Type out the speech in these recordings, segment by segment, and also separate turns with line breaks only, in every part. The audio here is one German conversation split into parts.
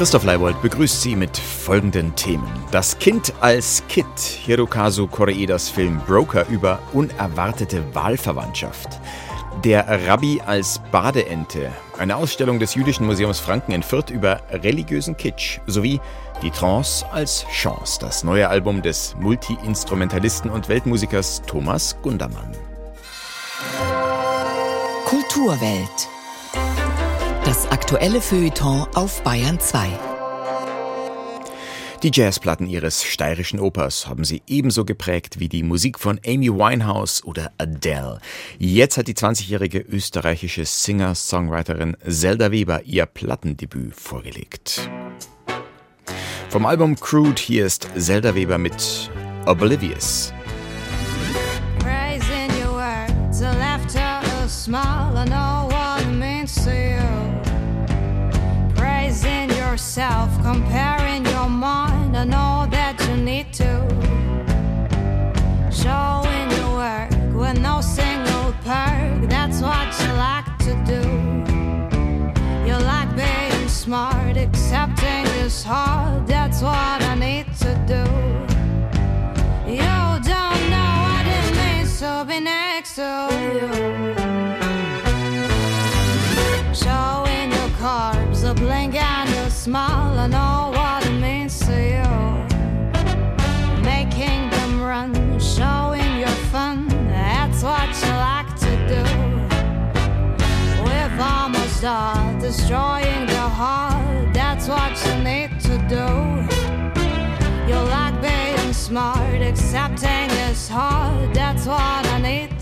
Christoph Leibold begrüßt Sie mit folgenden Themen. Das Kind als Kid, Hirokazu Koreedas Film Broker über unerwartete Wahlverwandtschaft. Der Rabbi als Badeente, eine Ausstellung des Jüdischen Museums Franken in Fürth über religiösen Kitsch, sowie Die Trance als Chance, das neue Album des Multi-Instrumentalisten und Weltmusikers Thomas Gundermann.
Kulturwelt. Das aktuelle Feuilleton auf Bayern 2.
Die Jazzplatten ihres steirischen Opers haben sie ebenso geprägt wie die Musik von Amy Winehouse oder Adele. Jetzt hat die 20-jährige österreichische Singer-Songwriterin Zelda Weber ihr Plattendebüt vorgelegt. Vom Album Crude hier ist Zelda Weber mit Oblivious.
Praising your words, a laughter, a smile, I know what it means to you. Yourself, comparing your mind, I know that you need to. Showing your work with no single perk, that's what you like to do. You like being smart, accepting is hard, that's what I need to do. You don't know what it means to be next to you. Smile. and know what it means to you. Making them run, showing your fun. That's what you like to do. We've almost all destroying the heart. That's what you need to do. You like being smart, accepting is hard. That's what I need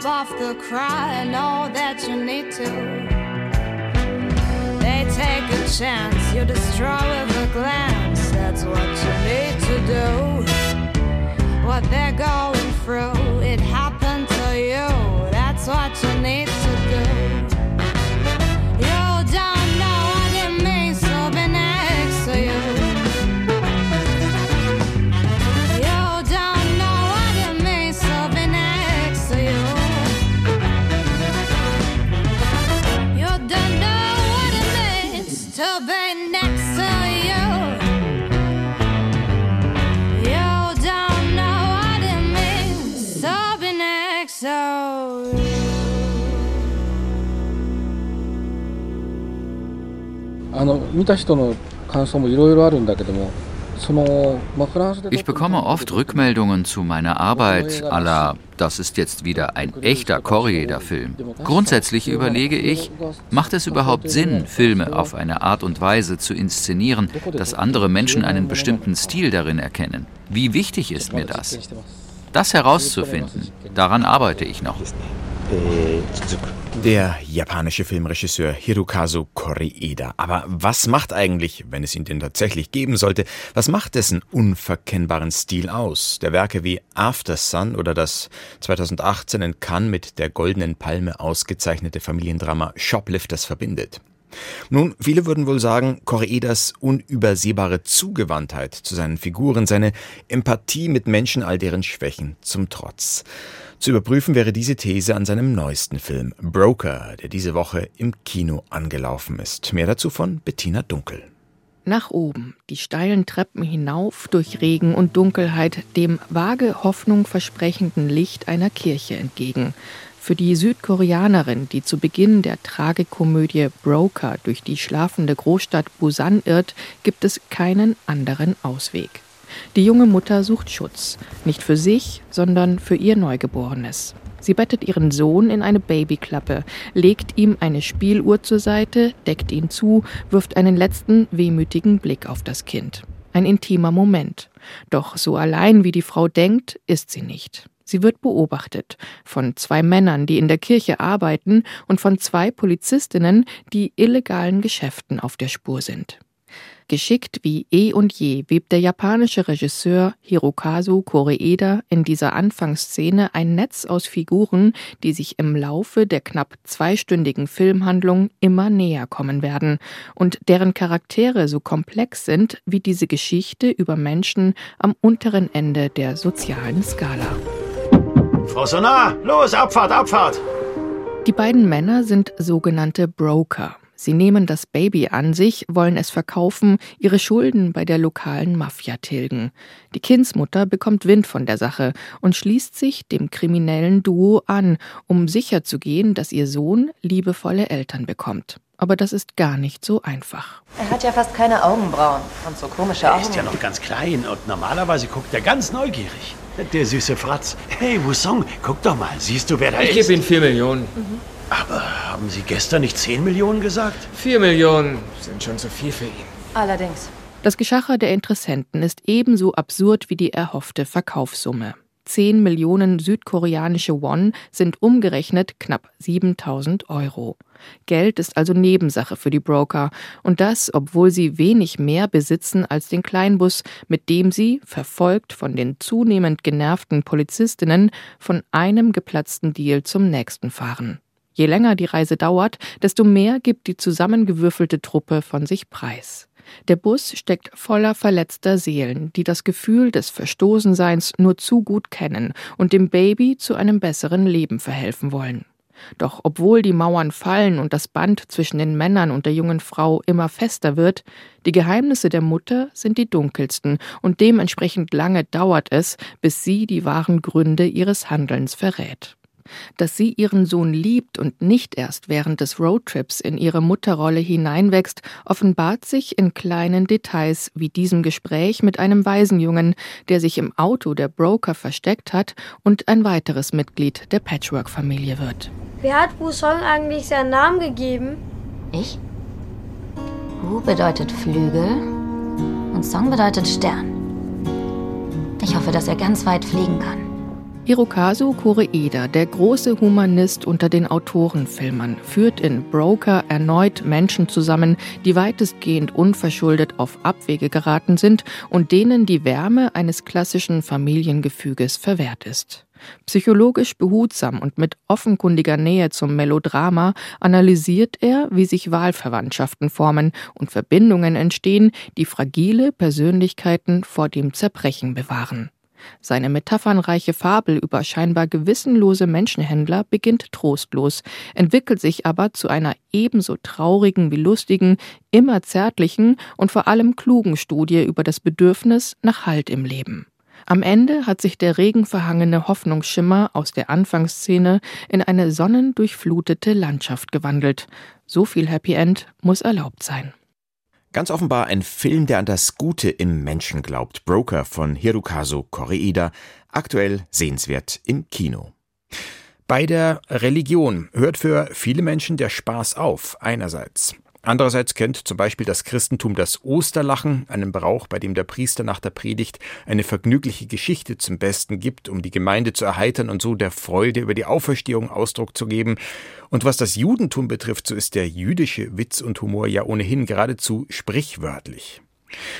on top of the cry. and all that you need to. They take a chance, you destroy with a glance. That's what you need to do. What they're going
の見た人の感想もいろいろあるんだけどもその、まあ、フランスで
Ich bekomme oft Rückmeldungen zu meiner Arbeit à la, das ist jetzt wieder ein echter Koreeda-Film. Grundsätzlich überlege ich, macht es überhaupt Sinn, Filme auf eine Art und Weise zu inszenieren, dass andere Menschen einen bestimmten Stil darin erkennen? Wie wichtig ist mir das? Das herauszufinden, daran arbeite ich noch.
Der japanische Filmregisseur Hirokazu Koreeda. Aber was macht eigentlich, wenn es ihn denn tatsächlich geben sollte, was macht dessen unverkennbaren Stil aus? Der Werke wie After Sun oder das 2018 in Cannes mit der Goldenen Palme ausgezeichnete Familiendrama Shoplifters verbindet. Nun, viele würden wohl sagen, Koreedas unübersehbare Zugewandtheit zu seinen Figuren, seine Empathie mit Menschen all deren Schwächen zum Trotz. Zu überprüfen wäre diese These an seinem neuesten Film Broker, der diese Woche im Kino angelaufen ist. Mehr dazu von Bettina Dunkel.
Nach oben, die steilen Treppen hinauf durch Regen und Dunkelheit, dem vage Hoffnung versprechenden Licht einer Kirche entgegen. Für die Südkoreanerin, die zu Beginn der Tragikomödie Broker durch die schlafende Großstadt Busan irrt, gibt es keinen anderen Ausweg. Die junge Mutter sucht Schutz, nicht für sich, sondern für ihr Neugeborenes. Sie bettet ihren Sohn in eine Babyklappe, legt ihm eine Spieluhr zur Seite, deckt ihn zu, wirft einen letzten wehmütigen Blick auf das Kind. Ein intimer Moment. Doch so allein wie die Frau denkt, ist sie nicht. Sie wird beobachtet von zwei Männern, die in der Kirche arbeiten, und von zwei Polizistinnen, die illegalen Geschäften auf der Spur sind. Geschickt wie eh und je webt der japanische Regisseur Hirokazu Koreeda in dieser Anfangsszene ein Netz aus Figuren, die sich im Laufe der knapp zweistündigen Filmhandlung immer näher kommen werden und deren Charaktere so komplex sind wie diese Geschichte über Menschen am unteren Ende der sozialen Skala.
Frau Sonar, los, Abfahrt, Abfahrt!
Die beiden Männer sind sogenannte Broker. Sie nehmen das Baby an sich, wollen es verkaufen, ihre Schulden bei der lokalen Mafia tilgen. Die Kindsmutter bekommt Wind von der Sache und schließt sich dem kriminellen Duo an, um sicherzugehen, dass ihr Sohn liebevolle Eltern bekommt. Aber das ist gar nicht so einfach.
Er hat ja fast keine Augenbrauen und so komische
Er
Augen.
ist ja noch ganz klein und normalerweise guckt er ganz neugierig. Der süße Fratz. Hey, Wusong, guck doch mal. Siehst du, wer da
Ich
ist?
gebe Ihnen 4 Millionen.
Aber haben Sie gestern nicht 10 Millionen gesagt?
4 Millionen sind schon zu viel für ihn.
Allerdings.
Das Geschacher der Interessenten ist ebenso absurd wie die erhoffte Verkaufssumme. 10 Millionen südkoreanische Won sind umgerechnet knapp 7000 Euro. Geld ist also Nebensache für die Broker und das, obwohl sie wenig mehr besitzen als den Kleinbus, mit dem sie, verfolgt von den zunehmend genervten Polizistinnen, von einem geplatzten Deal zum nächsten fahren. Je länger die Reise dauert, desto mehr gibt die zusammengewürfelte Truppe von sich preis. Der Bus steckt voller verletzter Seelen, die das Gefühl des Verstoßenseins nur zu gut kennen und dem Baby zu einem besseren Leben verhelfen wollen. Doch obwohl die Mauern fallen und das Band zwischen den Männern und der jungen Frau immer fester wird, die Geheimnisse der Mutter sind die dunkelsten und dementsprechend lange dauert es, bis sie die wahren Gründe ihres Handelns verrät. Dass sie ihren Sohn liebt und nicht erst während des Roadtrips in ihre Mutterrolle hineinwächst, offenbart sich in kleinen Details wie diesem Gespräch mit einem Waisenjungen, der sich im Auto der Broker versteckt hat und ein weiteres Mitglied der Patchwork-Familie wird.
Wer hat Wusong eigentlich seinen Namen gegeben?
Ich? Wu bedeutet Flügel und Song bedeutet Stern. Ich hoffe, dass er ganz weit fliegen kann.
Hirokazu Koreeda, der große Humanist unter den Autorenfilmern, führt in Broker erneut Menschen zusammen, die weitestgehend unverschuldet auf Abwege geraten sind und denen die Wärme eines klassischen Familiengefüges verwehrt ist. Psychologisch behutsam und mit offenkundiger Nähe zum Melodrama analysiert er, wie sich Wahlverwandtschaften formen und Verbindungen entstehen, die fragile Persönlichkeiten vor dem Zerbrechen bewahren. Seine metaphernreiche Fabel über scheinbar gewissenlose Menschenhändler beginnt trostlos, entwickelt sich aber zu einer ebenso traurigen wie lustigen, immer zärtlichen und vor allem klugen Studie über das Bedürfnis nach Halt im Leben. Am Ende hat sich der regenverhangene Hoffnungsschimmer aus der Anfangsszene in eine sonnendurchflutete Landschaft gewandelt. So viel Happy End muss erlaubt sein.
Ganz offenbar ein Film, der an das Gute im Menschen glaubt. Broker von Hirokazu Koreeda, aktuell sehenswert im Kino. Bei der Religion hört für viele Menschen der Spaß auf, einerseits. Andererseits kennt zum Beispiel das Christentum das Osterlachen, einen Brauch, bei dem der Priester nach der Predigt eine vergnügliche Geschichte zum Besten gibt, um die Gemeinde zu erheitern und so der Freude über die Auferstehung Ausdruck zu geben. Und was das Judentum betrifft, so ist der jüdische Witz und Humor ja ohnehin geradezu sprichwörtlich.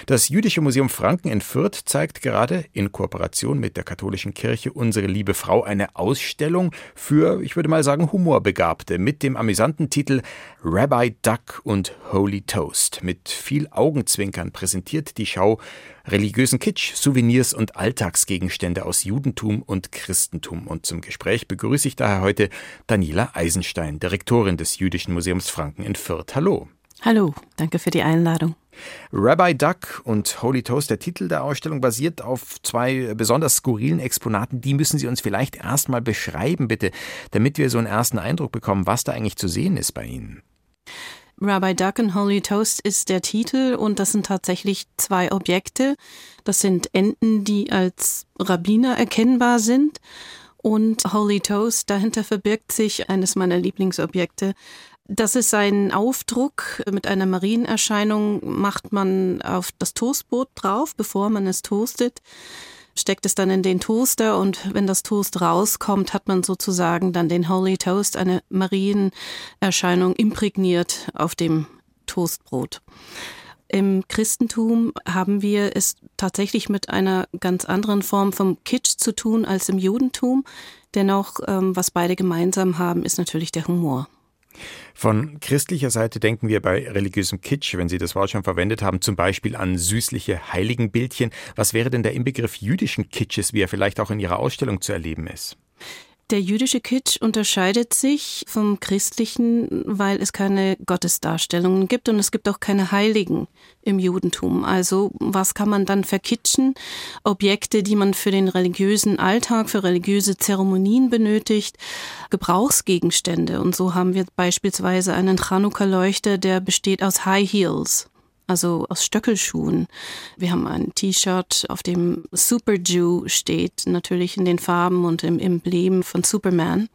Das Jüdische Museum Franken in Fürth zeigt gerade in Kooperation mit der katholischen Kirche Unsere liebe Frau eine Ausstellung für, ich würde mal sagen, Humorbegabte mit dem amüsanten Titel Rabbi Duck und Holy Toast. Mit viel Augenzwinkern präsentiert die Schau religiösen Kitsch, Souvenirs und Alltagsgegenstände aus Judentum und Christentum. Und zum Gespräch begrüße ich daher heute Daniela Eisenstein, Direktorin des Jüdischen Museums Franken in Fürth. Hallo.
Hallo, danke für die Einladung.
Rabbi Duck und Holy Toast, der Titel der Ausstellung basiert auf zwei besonders skurrilen Exponaten. Die müssen Sie uns vielleicht erstmal beschreiben, bitte, damit wir so einen ersten Eindruck bekommen, was da eigentlich zu sehen ist bei Ihnen.
Rabbi Duck and Holy Toast ist der Titel und das sind tatsächlich zwei Objekte. Das sind Enten, die als Rabbiner erkennbar sind. Und Holy Toast, dahinter verbirgt sich eines meiner Lieblingsobjekte. Das ist ein Aufdruck mit einer Marienerscheinung, macht man auf das Toastbrot drauf, bevor man es toastet steckt es dann in den Toaster und wenn das Toast rauskommt, hat man sozusagen dann den Holy Toast, eine Marienerscheinung imprägniert auf dem Toastbrot. Im Christentum haben wir es tatsächlich mit einer ganz anderen Form vom Kitsch zu tun als im Judentum. Dennoch, ähm, was beide gemeinsam haben, ist natürlich der Humor.
Von christlicher Seite denken wir bei religiösem Kitsch, wenn Sie das Wort schon verwendet haben, zum Beispiel an süßliche Heiligenbildchen. Was wäre denn der Inbegriff jüdischen Kitsches, wie er vielleicht auch in Ihrer Ausstellung zu erleben ist?
Der jüdische Kitsch unterscheidet sich vom christlichen, weil es keine Gottesdarstellungen gibt und es gibt auch keine Heiligen im Judentum. Also was kann man dann verkitschen? Objekte, die man für den religiösen Alltag, für religiöse Zeremonien benötigt, Gebrauchsgegenstände. Und so haben wir beispielsweise einen Chanukka-Leuchter, der besteht aus High Heels also aus Stöckelschuhen. Wir haben ein T-Shirt, auf dem Super Jew steht, natürlich in den Farben und im Emblem von Superman.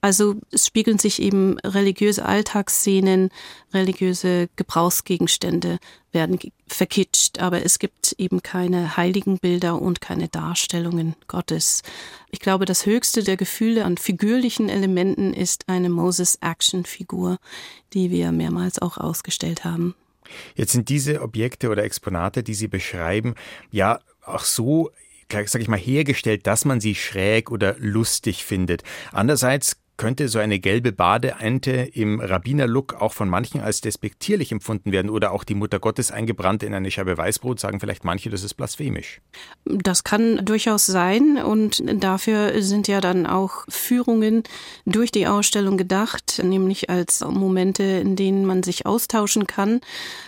Also es spiegeln sich eben religiöse Alltagsszenen, religiöse Gebrauchsgegenstände werden verkitscht, aber es gibt eben keine heiligen Bilder und keine Darstellungen Gottes. Ich glaube, das höchste der Gefühle an figürlichen Elementen ist eine Moses-Action-Figur, die wir mehrmals auch ausgestellt haben.
Jetzt sind diese Objekte oder Exponate, die Sie beschreiben, ja auch so sag ich mal, hergestellt, dass man sie schräg oder lustig findet. Andererseits könnte so eine gelbe Badeente im Rabbinerlook auch von manchen als despektierlich empfunden werden oder auch die Mutter Gottes eingebrannt in eine Scheibe Weißbrot, sagen vielleicht manche, das ist blasphemisch.
Das kann durchaus sein und dafür sind ja dann auch Führungen durch die Ausstellung gedacht, nämlich als Momente, in denen man sich austauschen kann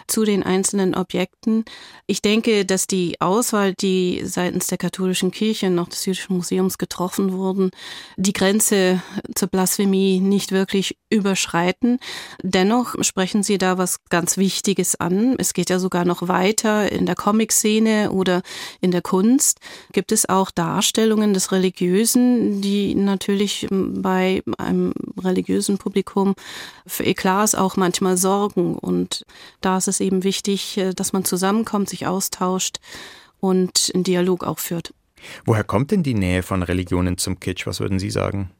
zu den einzelnen Objekten. Ich denke, dass die Auswahl, die seitens der katholischen Kirche noch des Jüdischen Museums getroffen wurden, die Grenze zur Blasphemie nicht wirklich überschreiten. Dennoch sprechen Sie da was ganz Wichtiges an. Es geht ja sogar noch weiter in der Comic-Szene oder in der Kunst. Gibt es auch Darstellungen des Religiösen, die natürlich bei einem religiösen Publikum für Eklats auch manchmal sorgen. Und da ist es eben wichtig, dass man zusammenkommt, sich austauscht und einen Dialog auch führt.
Woher kommt denn die Nähe von Religionen zum Kitsch? Was würden Sie sagen?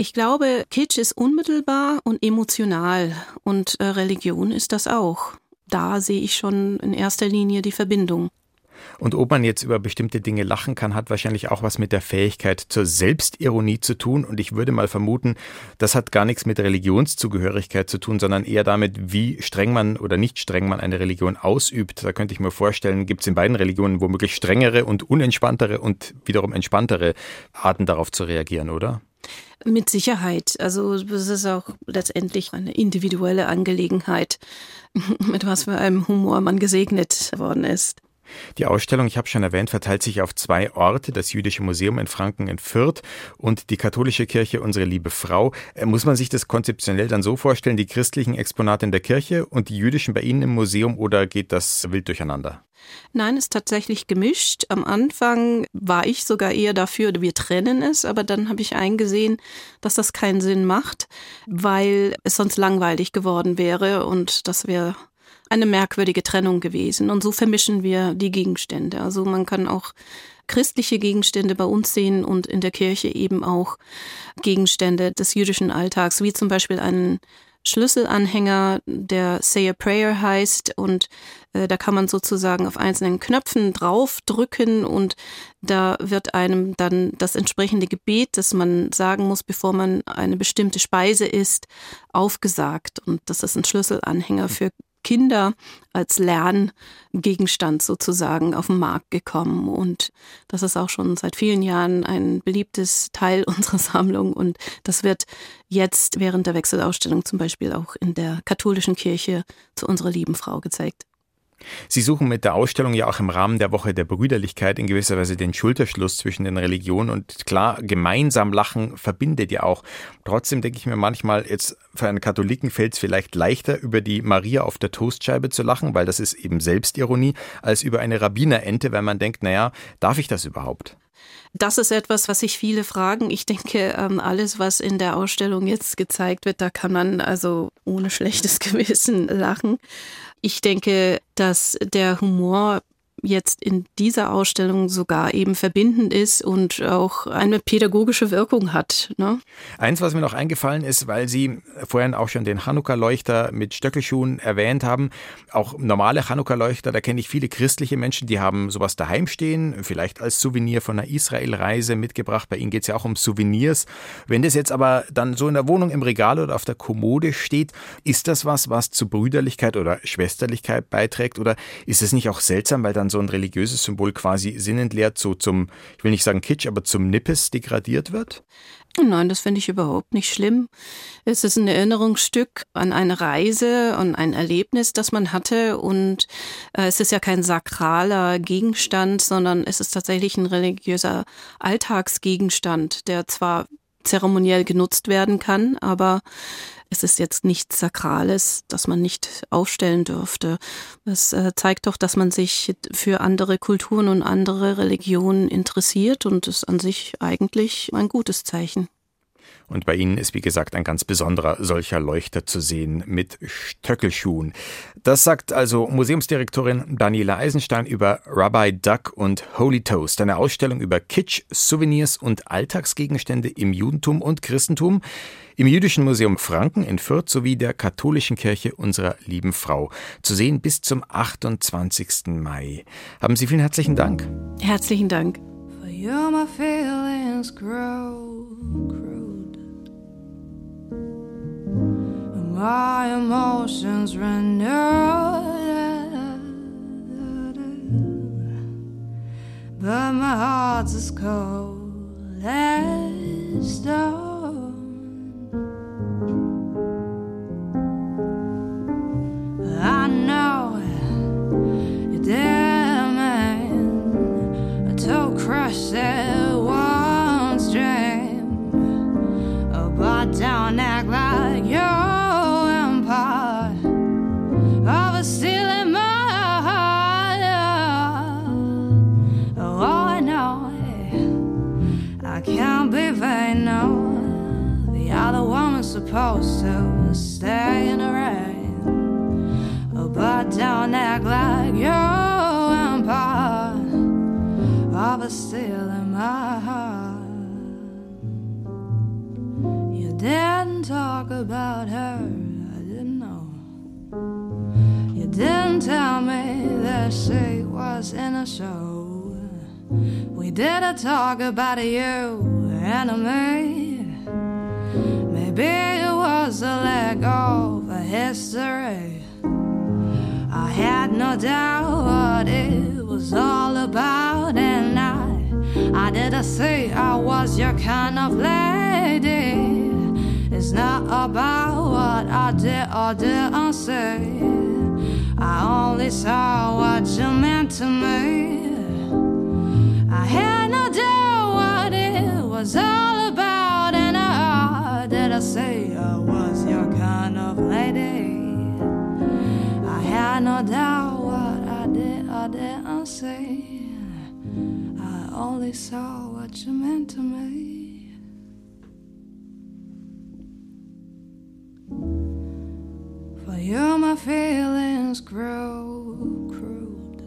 Ich glaube, Kitsch ist unmittelbar und emotional und äh, Religion ist das auch. Da sehe ich schon in erster Linie die Verbindung.
Und ob man jetzt über bestimmte Dinge lachen kann, hat wahrscheinlich auch was mit der Fähigkeit zur Selbstironie zu tun. Und ich würde mal vermuten, das hat gar nichts mit Religionszugehörigkeit zu tun, sondern eher damit, wie streng man oder nicht streng man eine Religion ausübt. Da könnte ich mir vorstellen, gibt es in beiden Religionen womöglich strengere und unentspanntere und wiederum entspanntere Arten darauf zu reagieren, oder?
Mit Sicherheit. Also es ist auch letztendlich eine individuelle Angelegenheit, mit was für einem Humor man gesegnet worden ist.
Die Ausstellung, ich habe schon erwähnt, verteilt sich auf zwei Orte, das Jüdische Museum in Franken in Fürth und die katholische Kirche Unsere Liebe Frau. Äh, muss man sich das konzeptionell dann so vorstellen, die christlichen Exponate in der Kirche und die jüdischen bei Ihnen im Museum oder geht das wild durcheinander?
Nein, ist tatsächlich gemischt. Am Anfang war ich sogar eher dafür, wir trennen es, aber dann habe ich eingesehen, dass das keinen Sinn macht, weil es sonst langweilig geworden wäre und das wäre eine merkwürdige Trennung gewesen. Und so vermischen wir die Gegenstände. Also man kann auch christliche Gegenstände bei uns sehen und in der Kirche eben auch Gegenstände des jüdischen Alltags, wie zum Beispiel einen Schlüsselanhänger, der Say a Prayer heißt und äh, da kann man sozusagen auf einzelnen Knöpfen draufdrücken und da wird einem dann das entsprechende Gebet, das man sagen muss, bevor man eine bestimmte Speise isst, aufgesagt und das ist ein Schlüsselanhänger für Kinder als Lerngegenstand sozusagen auf den Markt gekommen. Und das ist auch schon seit vielen Jahren ein beliebtes Teil unserer Sammlung. Und das wird jetzt während der Wechselausstellung zum Beispiel auch in der katholischen Kirche zu unserer lieben Frau gezeigt.
Sie suchen mit der Ausstellung ja auch im Rahmen der Woche der Brüderlichkeit in gewisser Weise den Schulterschluss zwischen den Religionen und klar, gemeinsam lachen verbindet ja auch. Trotzdem denke ich mir manchmal, jetzt für einen Katholiken fällt es vielleicht leichter, über die Maria auf der Toastscheibe zu lachen, weil das ist eben Selbstironie, als über eine Rabbinerente, weil man denkt, naja, darf ich das überhaupt?
Das ist etwas, was sich viele fragen. Ich denke, ähm, alles, was in der Ausstellung jetzt gezeigt wird, da kann man also ohne schlechtes Gewissen lachen. Ich denke, dass der Humor jetzt in dieser Ausstellung sogar eben verbindend ist und auch eine pädagogische Wirkung hat. Ne?
Eins, was mir noch eingefallen ist, weil Sie vorhin auch schon den Chanukka-Leuchter mit Stöckelschuhen erwähnt haben, auch normale Chanukka-Leuchter, da kenne ich viele christliche Menschen, die haben sowas daheim stehen, vielleicht als Souvenir von einer Israel-Reise mitgebracht. Bei Ihnen geht es ja auch um Souvenirs. Wenn das jetzt aber dann so in der Wohnung im Regal oder auf der Kommode steht, ist das was, was zu Brüderlichkeit oder Schwesterlichkeit beiträgt? Oder ist es nicht auch seltsam, weil dann so ein religiöses Symbol quasi sinnentleert so zum, ich will nicht sagen Kitsch, aber zum Nippes degradiert wird?
Nein, das finde ich überhaupt nicht schlimm. Es ist ein Erinnerungsstück an eine Reise und ein Erlebnis, das man hatte. Und äh, es ist ja kein sakraler Gegenstand, sondern es ist tatsächlich ein religiöser Alltagsgegenstand, der zwar zeremoniell genutzt werden kann, aber es ist jetzt nichts Sakrales, das man nicht aufstellen dürfte. Es äh, zeigt doch, dass man sich für andere Kulturen und andere Religionen interessiert und ist an sich eigentlich ein gutes Zeichen.
Und bei Ihnen ist, wie gesagt, ein ganz besonderer solcher Leuchter zu sehen mit Stöckelschuhen. Das sagt also Museumsdirektorin Daniela Eisenstein über Rabbi Duck und Holy Toast, eine Ausstellung über Kitsch, Souvenirs und Alltagsgegenstände im Judentum und Christentum im Jüdischen Museum Franken in Fürth sowie der katholischen Kirche unserer lieben Frau. Zu sehen bis zum 28. Mai. Haben Sie vielen herzlichen Dank.
Herzlichen Dank.
For you my feelings grow crude My emotions run But my heart's as cold as stone supposed to stay in the rain. But don't act like you're empire of a steel in my heart. You didn't talk about her, I didn't know. You didn't tell me that she was in a show. We didn't talk about you and me. Maybe it was a leg of a history. I had no doubt what it was all about, and I, I didn't say I was your kind of lady. It's not about what I did or didn't say. Say. I only saw what you meant to me. For you, my feelings grow crude.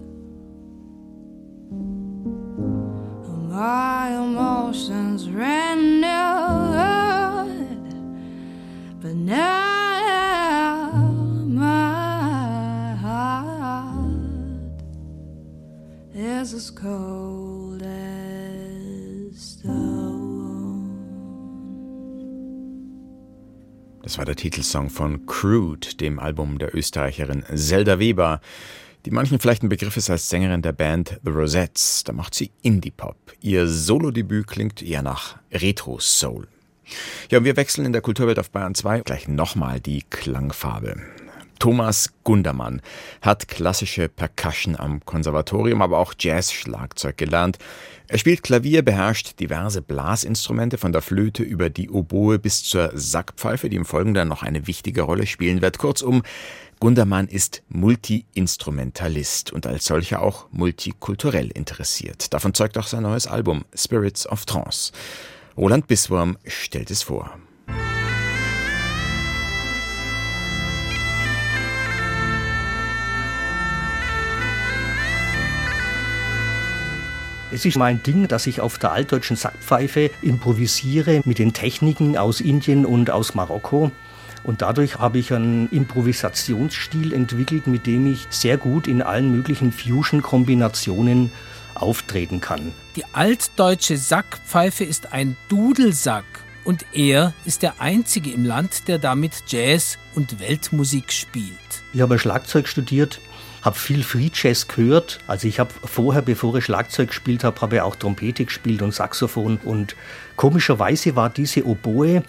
My emotions rendered, but now is as cold as.
Das war der Titelsong von Crude, dem Album der Österreicherin Zelda Weber, die manchen vielleicht ein Begriff ist als Sängerin der Band The Rosettes. Da macht sie Indie-Pop. Ihr Solodebüt klingt eher nach Retro-Soul. Ja, und wir wechseln in der Kulturwelt auf Bayern 2 gleich nochmal die Klangfarbe. Thomas Gundermann hat klassische Percussion am Konservatorium, aber auch Jazz-Schlagzeug gelernt. Er spielt Klavier, beherrscht diverse Blasinstrumente von der Flöte über die Oboe bis zur Sackpfeife, die im Folgenden noch eine wichtige Rolle spielen wird. Kurzum, Gundermann ist Multi-Instrumentalist und als solcher auch multikulturell interessiert. Davon zeugt auch sein neues Album Spirits of Trance. Roland Biswurm stellt es vor.
Es ist mein Ding, dass ich auf der altdeutschen Sackpfeife improvisiere mit den Techniken aus Indien und aus Marokko. Und dadurch habe ich einen Improvisationsstil entwickelt, mit dem ich sehr gut in allen möglichen Fusion-Kombinationen auftreten kann.
Die altdeutsche Sackpfeife ist ein Dudelsack und er ist der einzige im Land, der damit Jazz und Weltmusik spielt.
Ich habe Schlagzeug studiert habe viel Free Jazz gehört. Also ich habe vorher, bevor ich Schlagzeug gespielt habe, habe ich auch Trompete gespielt und Saxophon. Und komischerweise war diese Oboe,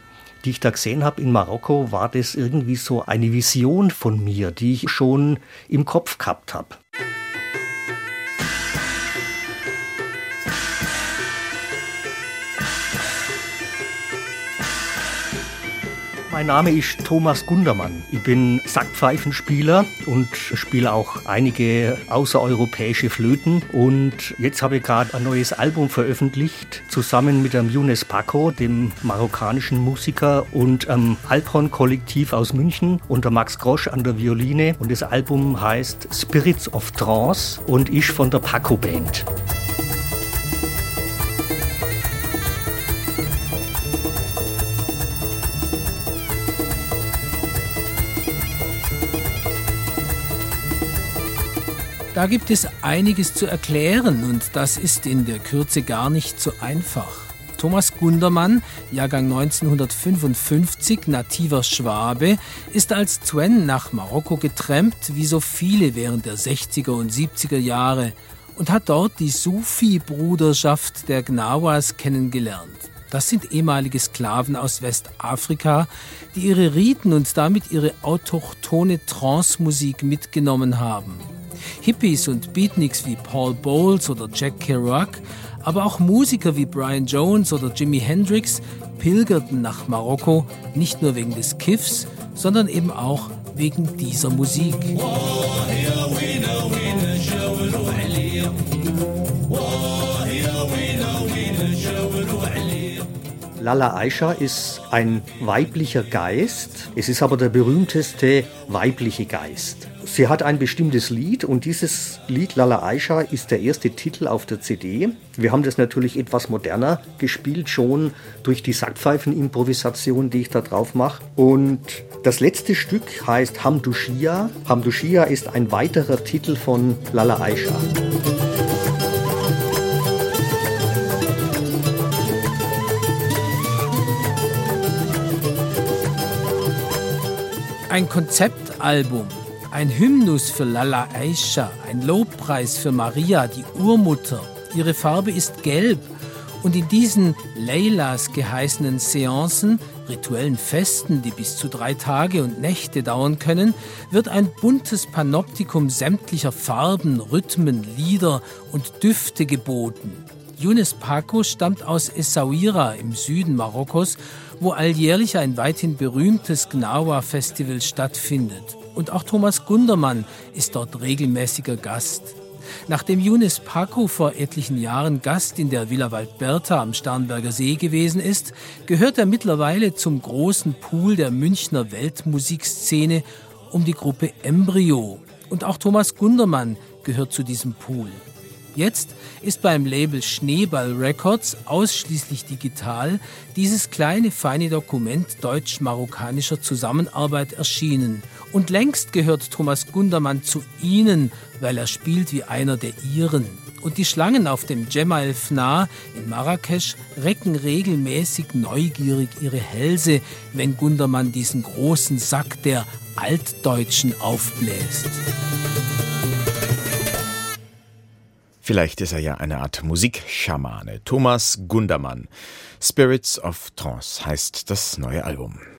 die ich da gesehen habe in Marokko, war das irgendwie so eine Vision von mir, die ich schon im Kopf gehabt habe. Mein Name ist Thomas Gundermann. Ich bin Sackpfeifenspieler und spiele auch einige außereuropäische Flöten. Und jetzt habe ich gerade ein neues Album veröffentlicht, zusammen mit dem Younes Paco, dem marokkanischen Musiker, und einem Alphorn-Kollektiv aus München und der Max Grosch an der Violine. Und das Album heißt Spirits of Trance und ist von der Paco Band.
Da gibt es einiges zu erklären und das ist in der Kürze gar nicht so einfach. Thomas Gundermann, Jahrgang 1955, nativer Schwabe, ist als Zwen nach Marokko getrampt, wie so viele während der 60er und 70er Jahre, und hat dort die Sufi-Bruderschaft der Gnawas kennengelernt. Das sind ehemalige Sklaven aus Westafrika, die ihre Riten und damit ihre autochthone Trance-Musik mitgenommen haben. Hippies und Beatniks wie Paul Bowles oder Jack Kerouac, aber auch Musiker wie Brian Jones oder Jimi Hendrix pilgerten nach Marokko nicht nur wegen des Kiffs, sondern eben auch wegen dieser Musik.
Lala Aisha ist ein weiblicher Geist. Es ist aber der berühmteste weibliche Geist. Sie hat ein bestimmtes Lied und dieses Lied Lala Aisha ist der erste Titel auf der CD. Wir haben das natürlich etwas moderner gespielt, schon durch die Sackpfeifen-Improvisation, die ich da drauf mache. Und das letzte Stück heißt Hamdushia. Hamdushia ist ein weiterer Titel von Lala Aisha.
Ein Konzeptalbum, ein Hymnus für Lala Aisha, ein Lobpreis für Maria, die Urmutter. Ihre Farbe ist gelb und in diesen Leylas geheißenen Seancen, rituellen Festen, die bis zu drei Tage und Nächte dauern können, wird ein buntes Panoptikum sämtlicher Farben, Rhythmen, Lieder und Düfte geboten. Younes Paco stammt aus Essaouira im Süden Marokkos, wo alljährlich ein weithin berühmtes Gnawa-Festival stattfindet. Und auch Thomas Gundermann ist dort regelmäßiger Gast. Nachdem Younes Paco vor etlichen Jahren Gast in der Villa Waldberta am Starnberger See gewesen ist, gehört er mittlerweile zum großen Pool der Münchner Weltmusikszene um die Gruppe Embryo. Und auch Thomas Gundermann gehört zu diesem Pool. Jetzt ist beim Label Schneeball Records ausschließlich digital dieses kleine feine Dokument deutsch-marokkanischer Zusammenarbeit erschienen. Und längst gehört Thomas Gundermann zu ihnen, weil er spielt wie einer der ihren. Und die Schlangen auf dem Jemal Fna in Marrakesch recken regelmäßig neugierig ihre Hälse, wenn Gundermann diesen großen Sack der Altdeutschen aufbläst.
Vielleicht ist er ja eine Art Musikschamane. Thomas Gundermann. Spirits of Trance heißt das neue Album.